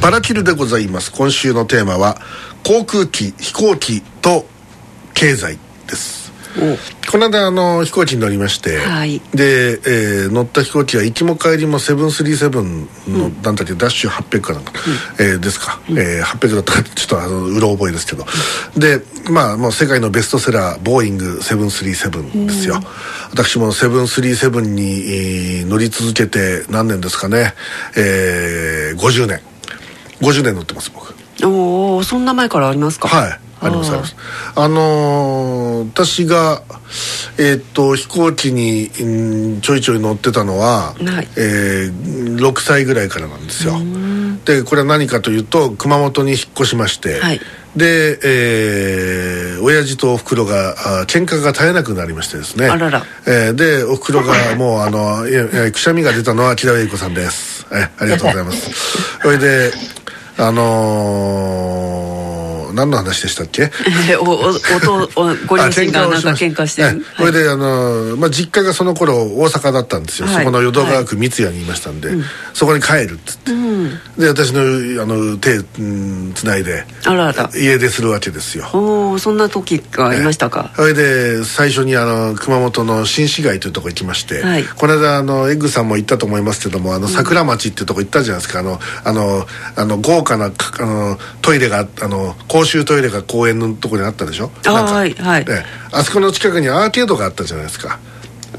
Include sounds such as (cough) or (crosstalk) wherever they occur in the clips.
パラキルでございます。今週のテーマは航空機飛行機と経済です。この間あの飛行機に乗りまして、はい、で、えー、乗った飛行機は行きも帰りも737の、うん、なんだっけダッシュ800かなんか、うん、えー、ですか、うん、えー、800だったかちょっとあのうろ覚えですけど、うん、でまあもう世界のベストセラーボーイング737ですよ、うん、私も737に、えー、乗り続けて何年ですかね、えー、50年50年乗ってます僕おおそんな前からありますか？はいありますあります。あのー、私がえー、っと飛行機に、うん、ちょいちょい乗ってたのは、はい、えー、6歳ぐらいからなんですよ。でこれは何かというと熊本に引っ越しまして、はい、で、えー、親父とおふくろがあ喧嘩が絶えなくなりましてですね。あらら、えー、でおふくろが (laughs) もうあのいやくしゃみが出たのは木田栄子さんです。えありがとうございます。(laughs) それであのー何の話でしたっけ？(laughs) おおおおご両親がなんか喧嘩してる、これであの、まあ、実家がその頃大阪だったんですよ、はい、そこの淀川区三ツ谷にいましたんで、はい、そこに帰るっつって、うん、で私のあの手つないであらら。家出するわけですよ。おおそんな時がありましたか？それで最初にあの熊本の新市街というとこ行きまして、はい、この間あのエッグさんも行ったと思いますけどもあの桜町っていうとこ行ったじゃないですか。あのあのあの豪華なあのトイレがあの公衆トイレが公園のとこにあったでしょ？あはいはい、あそこの近くにアーケードがあったじゃないですか。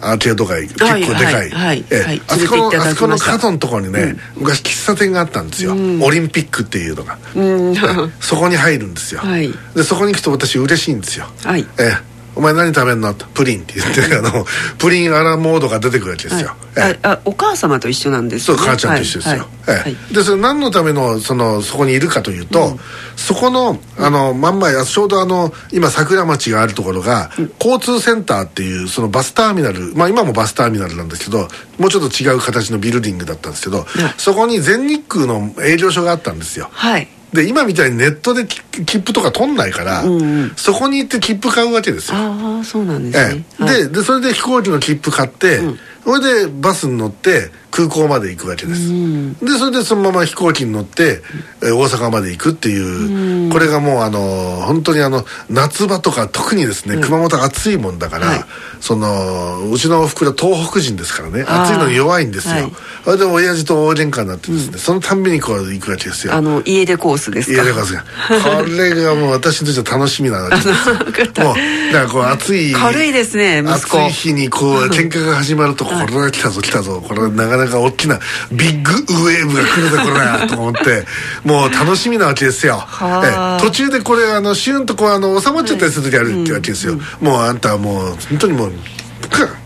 アーケード街結構でかい、はいえあそこのあそこの角のところにね、うん、昔喫茶店があったんですよ、うん、オリンピックっていうのが、うん、そこに入るんですよ、はい、でそこに行くと私嬉しいんですよ、はい、えお前何食べんの?」と「プリン」って言ってあの (laughs) プリンアラモードが出てくるわけですよ、はい、あお母様と一緒なんです、ね、そう母ちゃんと一緒ですよ、はいはい、でそれ何のためのそのそこにいるかというと、うん、そこのあの真ん前ちょうどあの今桜町があるところが、うん、交通センターっていうそのバスターミナルまあ今もバスターミナルなんですけどもうちょっと違う形のビルディングだったんですけど、そこに全日空の営業所があったんですよ。はいで今みたいにネットで切符とか取んないから、うんうん、そこに行って切符買うわけですよ。ああそうなんですね、ええ。はい、ででそれで飛行機の切符買って、うん、それでバスに乗って空港まで行くわけです、うん、でそれでそのまま飛行機に乗って、え大阪まで行くっていう、うん、これがもうあの本当にあの夏場とか特にですね、熊本暑いもんだから、はい、そのうちのおふくろ東北人ですからね暑いのに弱いんですよ、はい、それで親父と大喧嘩になってですね、そのたんびにこう行くわけですよ。あの家出コースですか？家出コースが。これがもう私にとっては楽しみなわけですよ。(laughs) もうだからこう暑い軽いですね息子。暑い日にこう (laughs) 喧嘩が始まるとこれが来たぞ来たぞ。これなかなか大きなビッグウェーブが来るぜこれはと思って。(laughs) もう楽しみなわけですよ。え途中でこれあのシュンとこうあの収まっちゃったりする時あるってわけですよ、もうあんたはもう本当にもう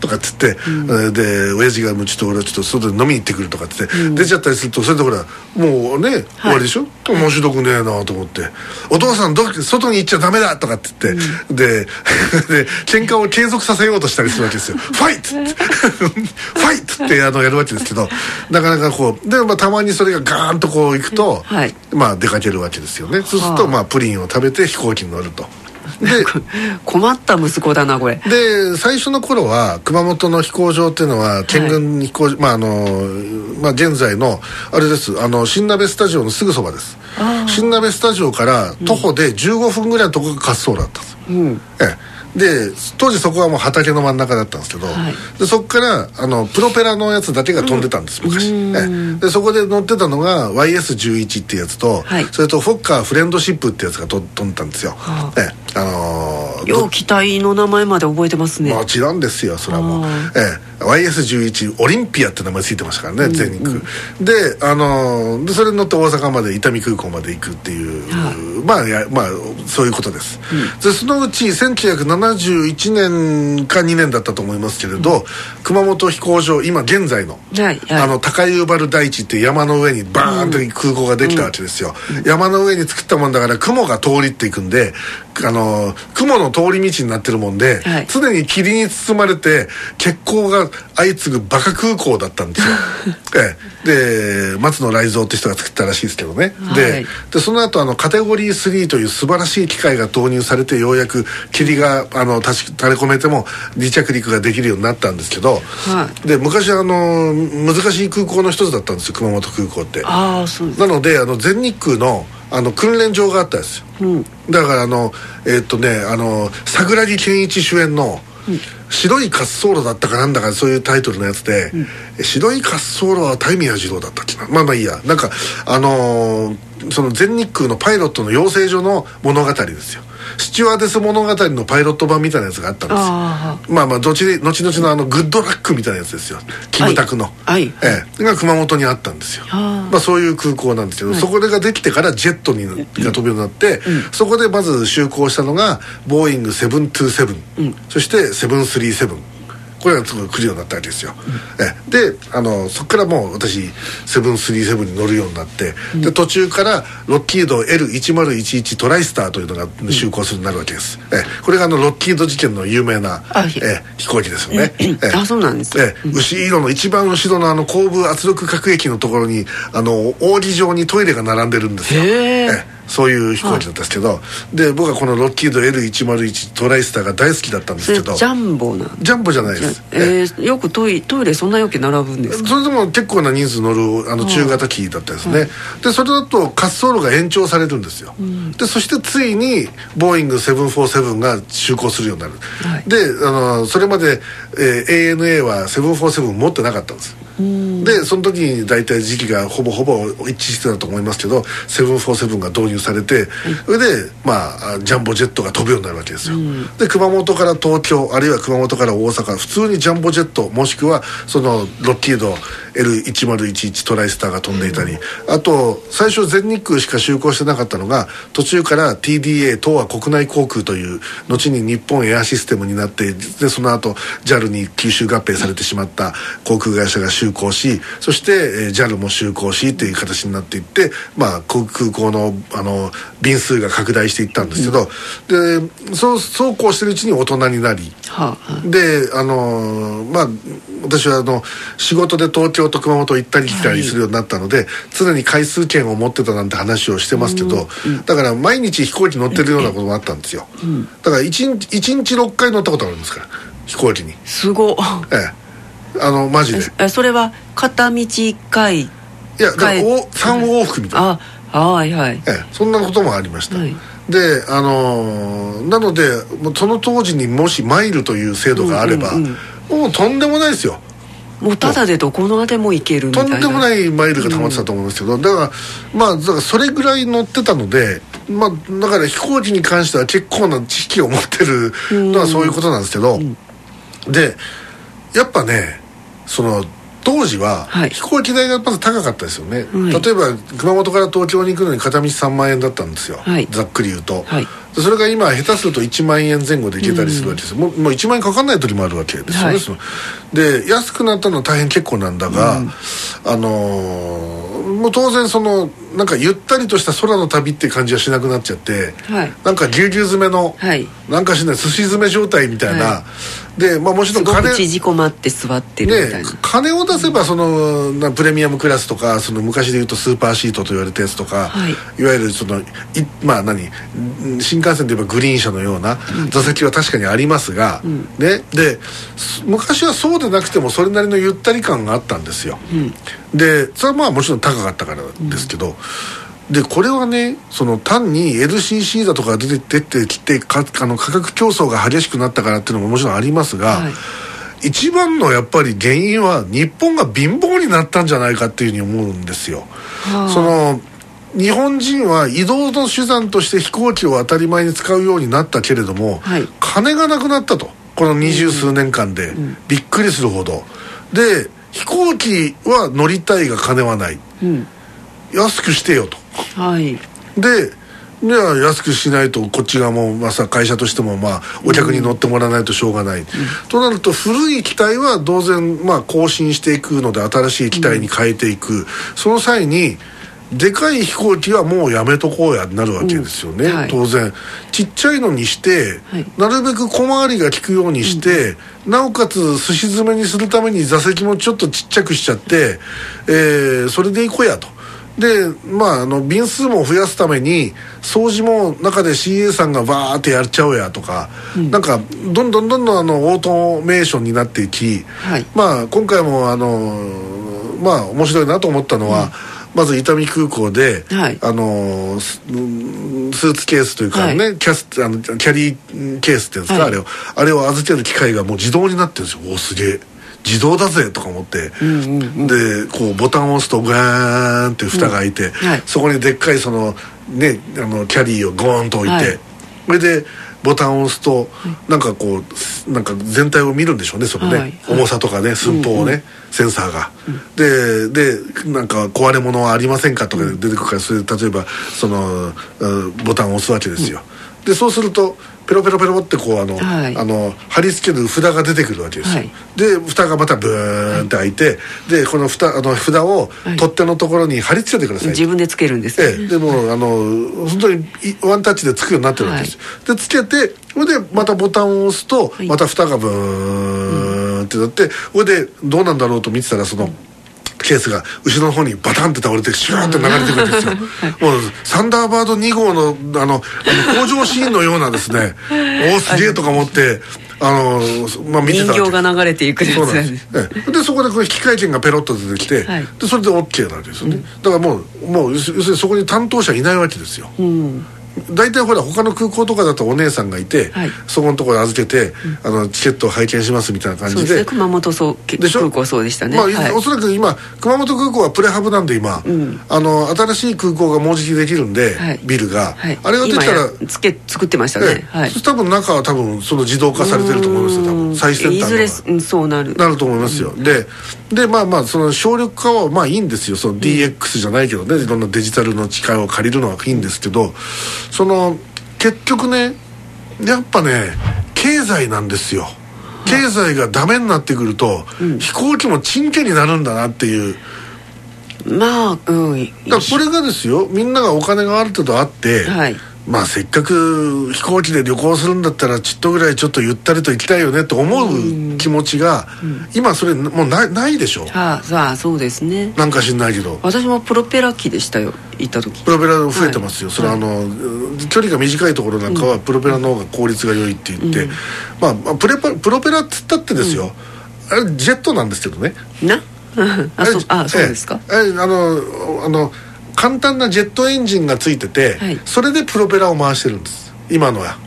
とかっつって、うん、で親父がもうちょっと俺はちょっと外で飲みに行ってくるとかっつって、うん、出ちゃったりするとそれでほらもうね、はい、終わりでしょ？面白くねえなと思って「お父さんど外に行っちゃダメだ」とかって言って、うん、で (laughs) で喧嘩を継続させようとしたりするわけですよ「(laughs) ファイト!」って。(laughs) ファイトってあのやるわけですけどなかなかこうで、まあ、たまにそれがガーンとこう行くと、はい、まあ出かけるわけですよね。そうすると、まあ、プリンを食べて飛行機に乗ると。で (laughs) 困った息子だなこれ。で最初の頃は熊本の飛行場っていうのは県軍飛行、はい、まああのまあ現在のあれです。あの新鍋スタジオのすぐそばです。新鍋スタジオから徒歩で15分ぐらいのところが滑走路だったんです、うん、ええで当時そこはもう畑の真ん中だったんですけど、はい、でそこからあのプロペラのやつだけが飛んでたんです、うん、昔。でそこで乗ってたのが YS11 っていうやつと、はい、それとフォッカーフレンドシップってやつがと飛んでたんですよ、はあ、えあのー、よう機体の名前まで覚えてますね。もちろんですよそれはもう。ええ YS11 オリンピアって名前ついてましたからね、うん、全日空、うん、であのでそれに乗って大阪まで伊丹空港まで行くっていう、はあ、まあやまあそういうことです、うん、でそのうち1971年か2年だったと思いますけれど、熊本飛行場今現在の,、はいはい、あの高湯原大地っていう山の上にバーンと空港ができたわけですよ、山の上に作ったもんだから雲が通りっていくんであの雲の通り道になってるもんで、はい、常に霧に包まれて血行が相次ぐバカ空港だったんですよ、(laughs) ええ、で松野雷蔵って人が作ったらしいですけどね、はい、ででその後あのカテゴリー3という素晴らしい機械が導入されてようやく霧があの垂れ込めても離着陸ができるようになったんですけど、はい、で昔あの難しい空港の一つだったんですよ熊本空港って。あそうですなのであの全日空のあの訓練場があったんですよ、うん、だからあのえー、っとねあの桜木健一主演の「白い滑走路」だったかなんだかそういうタイトルのやつで「うん、白い滑走路はタイミヤ二郎だったっけな。まあまあいいや。なんかあのー、その全日空のパイロットの養成所の物語ですよスチュワーデス物語のパイロット版みたいなやつがあったんですよ。まあまあ後後々のあのグッドラックみたいなやつですよ。キムタクの、はい、ええ、が熊本にあったんですよ。まあそういう空港なんですけど、はい、そこができてからジェットにが飛ぶようになって、うん、そこでまず就航したのがボーイング727、うん、そして737これがすごい来るようになったわけですよ、うん、え。であのそこからもう私737に乗るようになって、うん、で途中からロッキード L1011 トライスターというのが就航するようになるわけです、うん、え。これがあのロッキード事件の有名な、え飛行機ですよね、えあそうなんです。え牛色の一番後ろのあの後部圧力核液のところにあの扇状にトイレが並んでるんですよ。へえそういう飛行機だったんですけど、はい、で僕はこのロッキード L101 トライスターが大好きだったんですけどジャンボなジャンボじゃないです。えー、よくトイトイレそんなよく並ぶんですそれでも結構な人数乗るあの中型機だったですね、はい、でそれだと滑走路が延長されるんですよ、うん、でそしてついにボーイング747が就航するようになる、はい、であのそれまで、えー、ANA は747持ってなかったんです。でその時に大体時期がほぼほぼ一致してたと思いますけど747が導入されて、それでまあジャンボジェットが飛ぶようになるわけですよ、で熊本から東京あるいは熊本から大阪普通にジャンボジェットもしくはそのロッキード L1011 トライスターが飛んでいたり、あと最初全日空しか就航してなかったのが途中から TDA 東亜国内航空という後に日本エアシステムになってでその後 JAL に吸収合併されてしまった航空会社が就航しそして、え JAL も就航しっていう形になっていって、まあ、空港のあの便数が拡大していったんですけど、うん、でそうそうこうしてるうちに大人になり、はあ、であのまあ私はあの仕事で東京と熊本行ったり来たりするようになったので、はい、常に回数券を持ってたなんて話をしてますけど、うん、だから毎日飛行機乗ってるようなこともあったんですよ、うん、だから1日 ,1 日6回乗ったことあるんですから飛行機に。すごええ。あのマジで。それは片道1回いやだから3往復みたいな。あはいはい、ええ、そんなこともありました、はい。であのー、なのでその当時にもしマイルという制度があれば、うんうんうん、もうとんでもないですよ。もうただでどこまでも行けるみたいな。とんでもないマイルが溜まってたと思うんですけど、うん、だからまあだからそれぐらい乗ってたのでまあだから飛行機に関しては結構な知識を持ってるのはそういうことなんですけど、うん、でやっぱねその当時は飛行機代がまず高かったですよね、はい、例えば熊本から東京に行くのに片道3万円だったんですよ、はい、ざっくり言うと、はい、それが今下手すると1万円前後で行けたりするわけです、うん、もうもう1万円かかんない時もあるわけですよね、で安くなったのは大変結構なんだが、うん、あのー、もう当然そのなんかゆったりとした空の旅って感じはしなくなっちゃって、はい、なんかぎゅうぎゅう詰めの、はい、なんかしない寿司詰め状態みたいな、はい、でまあもちろん金縮こまって座ってるみたいな、ね、金を出せばそのなプレミアムクラスとかその昔でいうとスーパーシートと言われたやつとか、はい、いわゆるそのいまあ何？新幹線で言えばグリーン車のような座席は確かにありますが、うん、ね。で昔はそうでなくてもそれなりのゆったり感があったんですよ、うん、でそれはまあもちろん高かったからですけど、うん、でこれはねその単に LCC だとか出て出てきてかあの価格競争が激しくなったからっていうのももちろんありますが、はい。一番のやっぱり原因は日本が貧乏になったんじゃないかっていうふうに思うんですよ。はあ、その日本人は移動の手段として飛行機を当たり前に使うようになったけれども、はい、金がなくなったと。この二十数年間で、びっくりするほど。で飛行機は乗りたいが金はない、うん、安くしてよと、はい、ででは安くしないとこっち側も、まあ、さ会社としても、まあ、お客に乗ってもらわないとしょうがない、うん、となると古い機体は当然、まあ、更新していくので新しい機体に変えていく、うん、その際にでかい飛行機はもうやめとこうやになるわけですよね、うんはい、当然。ちっちゃいのにして、はい、なるべく小回りが利くようにして、うん、なおかつすし詰めにするために座席もちょっとちっちゃくしちゃって、えー、それで行こうやと。でまああの便数も増やすために掃除も中で CA さんがバーってやっちゃうやとか、うん、なんかどんどんどんどんあのオートメーションになっていき、はい、まあ今回もあのまあ面白いなと思ったのは、うんまず伊丹空港で、はい、あのスーツケースというかね、はい、キャスあのキャリーケースっていうんですか、はい、あれをあれを預ける機械がもう自動になってるんですよ。おすげえ。自動だぜとか思って、うんうんうん、でこうボタンを押すとガーンって蓋が開いて、うん。はい、そこにでっかいそのねあのキャリーをゴーンと置いて、それでボタンを押すと、なんかこうなんか全体を見るんでしょうねそのね、はいはい、重さとかね寸法をね、うんうん、センサーが、うん、ででなんか壊れ物はありませんかとか出てくるからそれ例えばそのボタンを押すわけですよ、でそうするとペロペロペロってこうあの、はい、あの貼り付ける札が出てくるわけですよ、はい、で蓋がまたブーンって開いて、はい、でこの蓋あの札を取っ手のところに貼り付けてください、自分でつけるんです、ね、ええ、でもあの本当にワンタッチでつくようになってるわけです、でつけてそれでまたボタンを押すと、また蓋がブーンってなってそれでどうなんだろうと見てたらその、うんケースが後ろの方にバタンって倒れてシューって流れてくるんですよ、(laughs) もうサンダーバード2号のあのあの工場シーンのようなですねおおすげえとか思ってあのまあ見てた人形が流れていくやつなんです。でそこでこれ引換券がペロッと出てきて、はい、でそれで OK なわけですよね、うん、だからもうもう要するにそこに担当者いないわけですよ、うん大体ほら他の空港とかだとお姉さんがいて、はい、そこのところ預けて、うん、あのチケットを拝見しますみたいな感じで、ね、熊本そう空港そうでしたね、まあはい、おそらく今熊本空港はプレハブなんで今、うん、あの新しい空港がもうじきできるんで、はい、ビルが、あれができたらつけ作ってましたね、はい、多分中は多分その自動化されてると思いますよ多分。最先端いずれそうなる。なると思いますよ、ででまあまあその省力化はまあいいんですよ。その DX じゃないけどね、いろんなデジタルの力を借りるのはいいんですけどその結局ねやっぱね経済なんですよ。経済がダメになってくると、うん、飛行機もチンケになるんだなっていう。まあうん。だからこれがですよみんながお金がある程度あって、はいまあせっかく飛行機で旅行するんだったらちっとぐらいちょっとゆったりと行きたいよねと思う気持ちが、うん、今それもうなないでしょ？はあ、あそうですね。なんか知んないけど。私もプロペラ機でしたよ行った時。プロペラ増えてますよ、はい、それはあの、距離が短いところなんかはプロペラの方が効率が良いって言って、うん、まあプレパプロペラっつったってですよ、うん、あれジェットなんですけどね。な？(laughs) あそあそうですか？えあのあの簡単なジェットエンジンがついてて、はい、それでプロペラを回してるんです。今のは。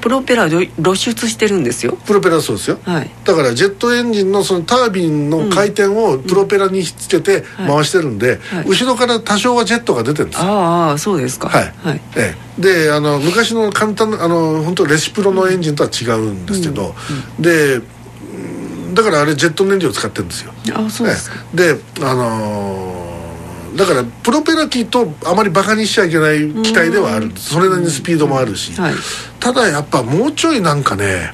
プロペラ露出してるんですよ。プロペラそうですよ、はい、だからジェットエンジンのそのタービンの回転をプロペラにひっつけて回してるんで、うんはい、後ろから多少はジェットが出てるんです。ああそうですか。はい、はい、ええ、であの昔の簡単なあの本当レシプロのエンジンとは違うんですけど、うんうん、でだからあれジェット燃料を使ってるんですよ。あそうですか、ええ、であのーだからプロペラ機とあまりバカにしちゃいけない機体ではある。それなりにスピードもあるし、はい、ただやっぱもうちょいなんかね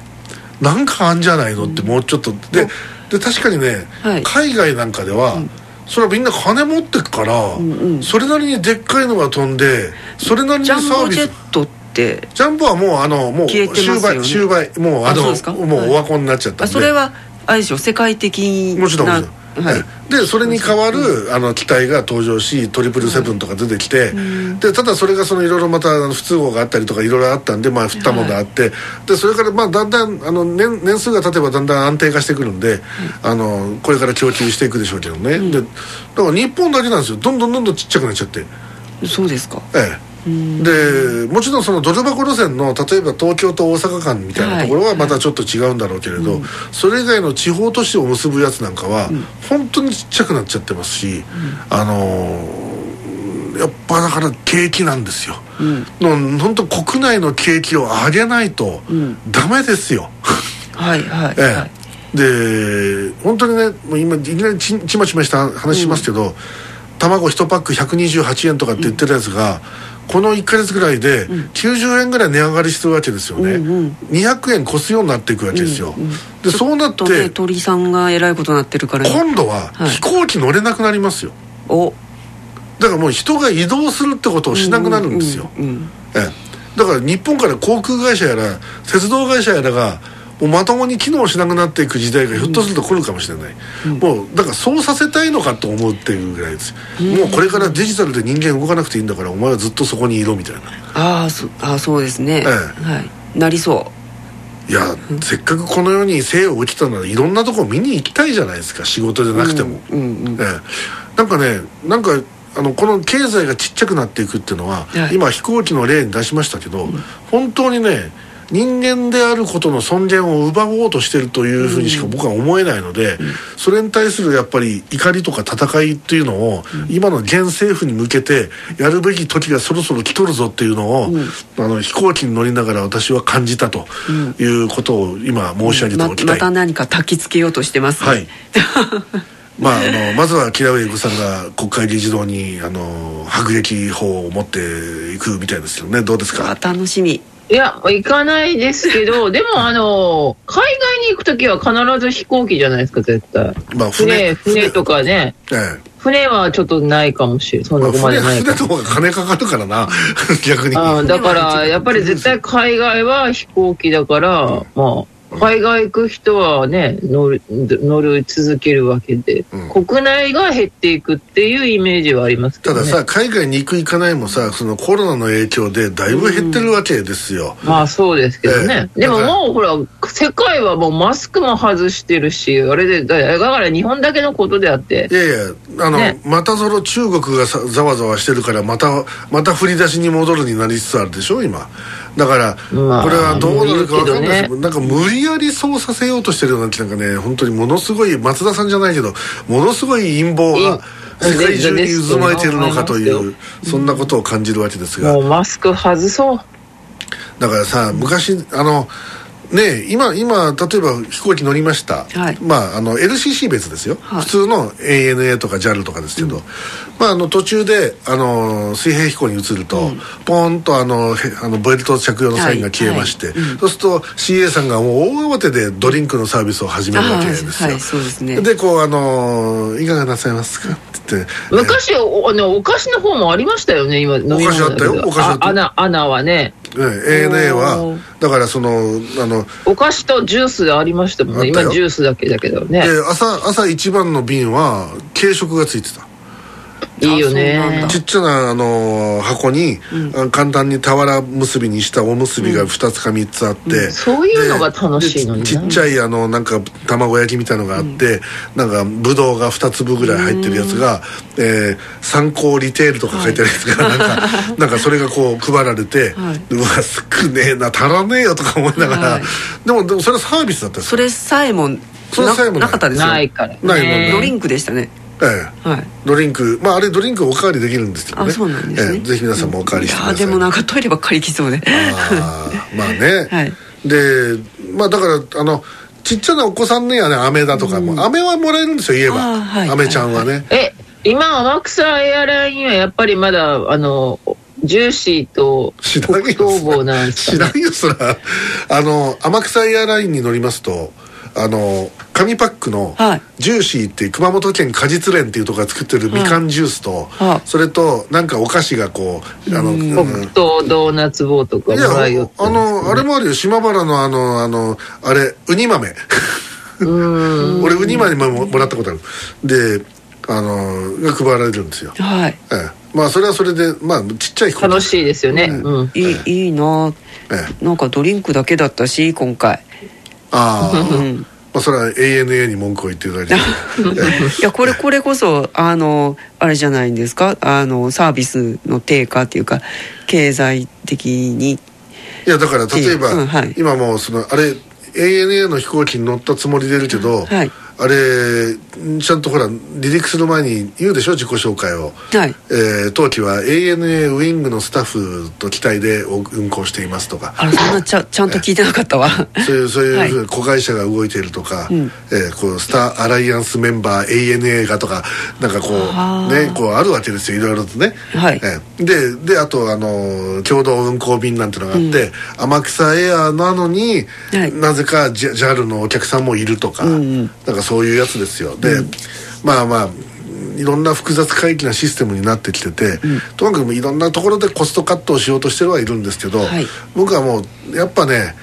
なんかあんじゃないのってもうちょっと。でで確かにね、はい、海外なんかでは、うん、それはみんな金持ってくから、うんうん、それなりにでっかいのが飛んでそれなりにサービス。ジャンボジェットってジャンボはもうあのもう終売終売もうあのもうオワコンになっちゃったんで。それはあれでしょ？世界的なもちろんはい、でそれに代わるあの機体が登場しトリプルセブンとか出てきて、でただそれがそのいろいろまた不都合があったりとかいろいろあったんでまあ振ったものがあって、でそれからまあだんだんあの年年数が経てばだんだん安定化してくるんで、あのこれから供給していくでしょうけどね、でだから日本だけなんですよ。どんどんどんどんちっちゃくなっちゃって。そうですか。ええでもちろんそのドル箱路線の例えば東京と大阪間みたいなところはまたちょっと違うんだろうけれど、はいはい、それ以外の地方都市を結ぶやつなんかは本当にちっちゃくなっちゃってますし、うん、あのー、やっぱだから景気なんですよ、うん、の本当国内の景気を上げないとダメですよ、はいはい、ええ、はい。で本当にねもう今いきなりちちまちました話しますけど、うん、卵1パック128円とかって言ってるやつが、この1か月ぐらいで90円ぐらい値上がりしてるわけですよね、うんうん、200円越すようになっていくわけですよ、うんうん、でそうなって、ね、鳥さんがえらいことになってるから、今度は飛行機乗れなくなりますよ、お。だからもう人が移動するってことをしなくなるんですよ、ええ、だから日本から航空会社やら鉄道会社やらがもうまともに機能しなくなっていく時代がひょっとすると来るかもしれない、うん、もうだからそうさせたいのかと思うっていうぐらいです、うん、もうこれからデジタルで人間動かなくていいんだからお前はずっとそこにいろみたいな。ああそあそうですね、ええ、はい。なりそう。いや、うん、せっかくこの世に生を受けたならいろんなとこ見に行きたいじゃないですか。仕事じゃなくても、うんうんうん、ええ、なんかねなんかあのこの経済がちっちゃくなっていくっていうのは、はい、今飛行機の例に出しましたけど、うん、本当にね人間であることの尊厳を奪おうとしてるというふうにしか僕は思えないので、うん、それに対するやっぱり怒りとか戦いっていうのを、うん、今の現政府に向けてやるべき時がそろそろ来とるぞっていうのを、うん、あの飛行機に乗りながら私は感じたということを今申し上げておきたい、ままた何か焚きつけようとしてます、ね、はい。(laughs) まあ、あのまずは木田上さんが国会議事堂にあの迫撃砲を持っていくみたいですよね。どうですか？楽しみいや、行かないですけど、(laughs) でも、あの、海外に行くときは必ず飛行機じゃないですか、絶対。まあ、船、船とかね。ええ。船はちょっとないかもしれない。そんなこまでない船の方が金かかるからな、(laughs) 逆に。あだから、やっぱり絶対海外は飛行機だから、うん、まあ、海外行く人はね乗る乗る続けるわけで、うん、国内が減っていくっていうイメージはありますけど、ね、たださ海外に行く行かないもさそのコロナの影響でだいぶ減ってるわけですよ、うん、まあそうですけどね、えー、でももうほら世界はもうマスクも外してるしあれでだから日本だけのことであって。いやいやあの、ね、またその中国がさざわざわしてるからまたまた振り出しに戻るになりつつあるでしょ今だから、まあ、これはどうなるか分かんないですけど、ね、なんか無理やりそうさせようとしてるようななんかね本当にものすごい松田さんじゃないけどものすごい陰謀が世界中に渦巻いてるのかというそんなことを感じるわけですが。もうマスク外そう。だからさ昔あのね今今例えば飛行機乗りました、はい、まああの LCC 別ですよ、はい、普通の ANA とか JAL とかですけど、うん、まああの途中であの水平飛行に移ると、うん、ポンとあのあのベルト着用のサインが消えまして、はいはいうん、そうすると CA さんがもう大慌てでドリンクのサービスを始めるわけですよ、はいそうですね、でこうあの「いかがなさいますか?」って言って。昔おあのお菓子の方もありましたよね今お菓子あったよ。お菓子あった穴穴はねね、ANA はだからそのあのお菓子とジュースありましたもんね。今ジュースだけだけどね。で朝朝一番の便は軽食がついてたいいよね。ちっちゃなあの箱に、うん、簡単に俵結びにしたおむすびが2つか3つあって、うん、そういうのが楽しいのにちっちゃいあのなんか卵焼きみたいのがあって、うん、なんかぶどうが2粒ぐらい入ってるやつが、えー、参考リテールとか書いてあるやつが、はい、なんかなんかそれがこう配られて、はい、うわ少ねえな足らねえよとか思いながら、はい、でもでもそれはサービスだったそれさえもそれさえもなかったですよ。ないからないもんね。ドリンクでしたねええ、はい、ドリンク。まああれドリンクおかわりできるんですけどね。あそうなんですね、ええ、ぜひ皆さんもおかわりしてください、うん、でもなんかトイレばっかり行きそうで。あまあね、(laughs) はい、でまあだからあのちっちゃなお子さんにはね飴だとかも、うん、飴はもらえるんですよ言えば、はい、飴ちゃんはね、はい、え今天草エアラインはやっぱりまだあのジューシーと黒糖棒なんですか、ね、知らんよそら。あの天草エアラインに乗りますとあの紙パックのジューシーっていう熊本県果実連っていうところが作ってるみかんジュースと、はい、それとなんかお菓子がこうあの黒糖ドーナツ棒とかもらいよあのあれもあるよ。島原のあのあのあれウニ豆。俺ウニ豆ももらったことある。であのが配られるんですよ。はい、ええ、まあそれはそれでまあちっちゃい楽しいですよね、うん、いいいいな、ええ、なんかドリンクだけだったし今回ああ、う (laughs) んまあ、それは ANA に文句を言っていただいて。いやこれこれこそあのあれじゃないんですか？あのサービスの低下っていうか経済的に。いやだから例えば、うんはい、今もそのあれ ANA の飛行機に乗ったつもりでいるけど、はいあれちゃんとほら離陸する前に言うでしょ自己紹介を、はい。えー、当機は ANA ウィングのスタッフと機体で運航していますとか。あそんなちゃちゃんと聞いてなかったわ。(laughs) そういうそういう子会社が動いているとか、はい、えー、こうスターアライアンスメンバー ANA がとかなんかこうねこうあるわけですよいろいろとね、はい。えー、でであとあの共同運航便なんてのがあって、うん、天草エアなのに、はい、なぜか JAL のお客さんもいるとか、うんうん、なんかそういうやつですよ。で、うん、まあまあいろんな複雑回帰なシステムになってきてて、うん、とにかくいろんなところでコストカットをしようとしてはいるんですけど、はい、僕はもうやっぱね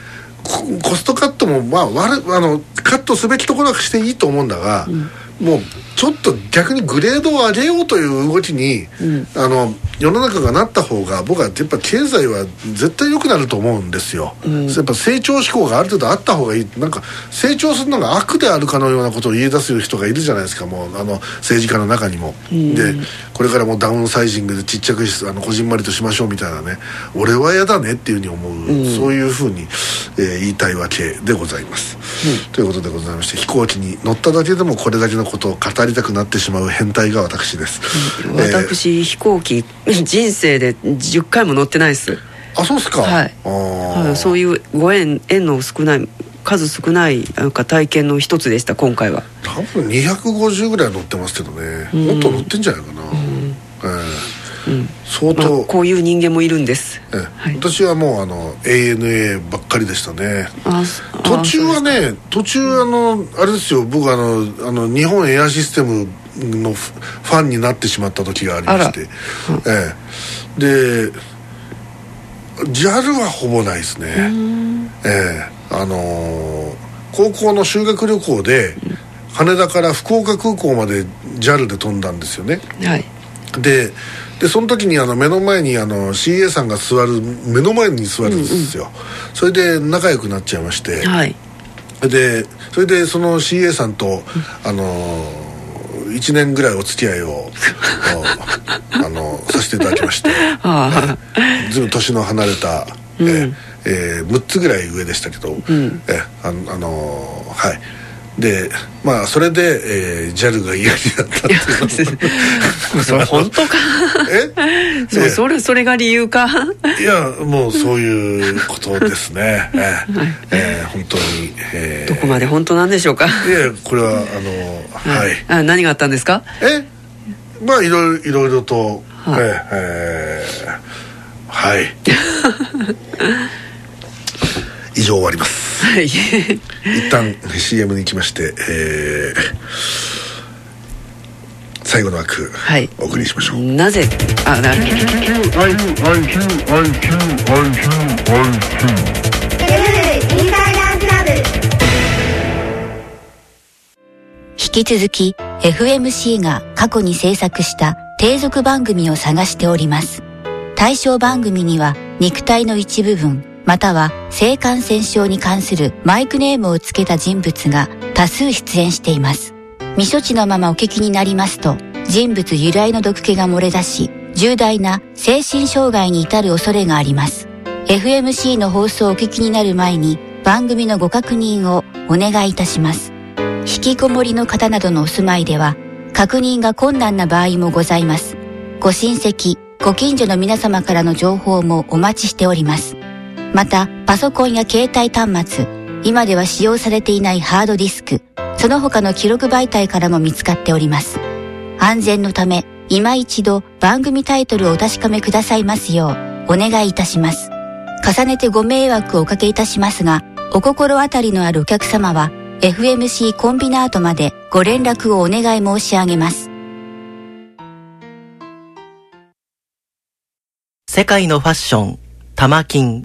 コストカットもまあ悪あのカットすべきところはしていいと思うんだが、うん、もうちょっと逆にグレードを上げようという動きに、うん、あの世の中がなった方が僕はやっぱ経済は絶対良くなると思うんですよ、うん、やっぱ成長志向がある程度あった方がいい。なんか成長するのが悪であるかのようなことを言い出す人がいるじゃないですか。もうあの政治家の中にも、うん、でこれからもダウンサイジングでちっちゃくあのこじんまりとしましょうみたいなね。俺は嫌だねっていうふうに思う、うん、そういうふうに、えー、言いたいわけでございます、ということでございまして飛行機に乗っただけでもこれだけのことを語りたくなってしまう変態が私です、私、えー、飛行機 (laughs) 人生で10回も乗ってないです。あそうですか。はい。あそういうご縁縁の少ない数少ないなんか体験の一つでした今回は。多分250ぐらい乗ってますけどね、うん、もっと乗ってんじゃないかな、相当、まあ、こういう人間もいるんです、えはい、私はもうあの ANA ばっかりでしたね。途中はね途中あのあれですよ。僕あのあの日本エアシステムのファンになってしまった時がありまして、ええ、で JAL はほぼないですね。ええ。あのー、高校の修学旅行で羽田から福岡空港まで JAL で飛んだんですよね。はい。ででその時にあの目の前にあの CA さんが座る目の前に座るんですよ、うんうん、それで仲良くなっちゃいまして、はい、でそれでその CA さんと、あのー1年ぐらいお付き合いをあのさせていただきまして、(laughs) ずいぶん年の離れた、うん、ええー、6つぐらい上でしたけど、うん、えああのー、はいでまあそれで、えー、JAL が嫌になったっていう。それ (laughs) 本当か？え？そうそれそれが理由か？いやもうそういうことですね。えー、えー、本当に、えー、どこまで本当なんでしょうか？いやこれはあのはい、あ何があったんですか？え？まあいろいろいろいろと、はい、ええー、はい。(laughs) 以上終わりますはい。一旦 CM に行きまして、えー、最後の枠、はい、お送りしましょう。なぜあなる引き続き FMC が過去に制作した低俗番組を探しております。対象番組には肉体の一部分または性感染症に関するマイクネームを付けた人物が多数出演しています。未処置のままお聞きになりますと、人物由来の毒気が漏れ出し、重大な精神障害に至る恐れがあります。FMC の放送をお聞きになる前に番組のご確認をお願いいたします。引きこもりの方などのお住まいでは、確認が困難な場合もございます。ご親戚、ご近所の皆様からの情報もお待ちしております。また、パソコンや携帯端末、今では使用されていないハードディスク、その他の記録媒体からも見つかっております。安全のため、今一度番組タイトルをお確かめくださいますよう、お願いいたします。重ねてご迷惑をおかけいたしますが、お心当たりのあるお客様は、FMC コンビナートまでご連絡をお願い申し上げます。世界のファッション、玉金。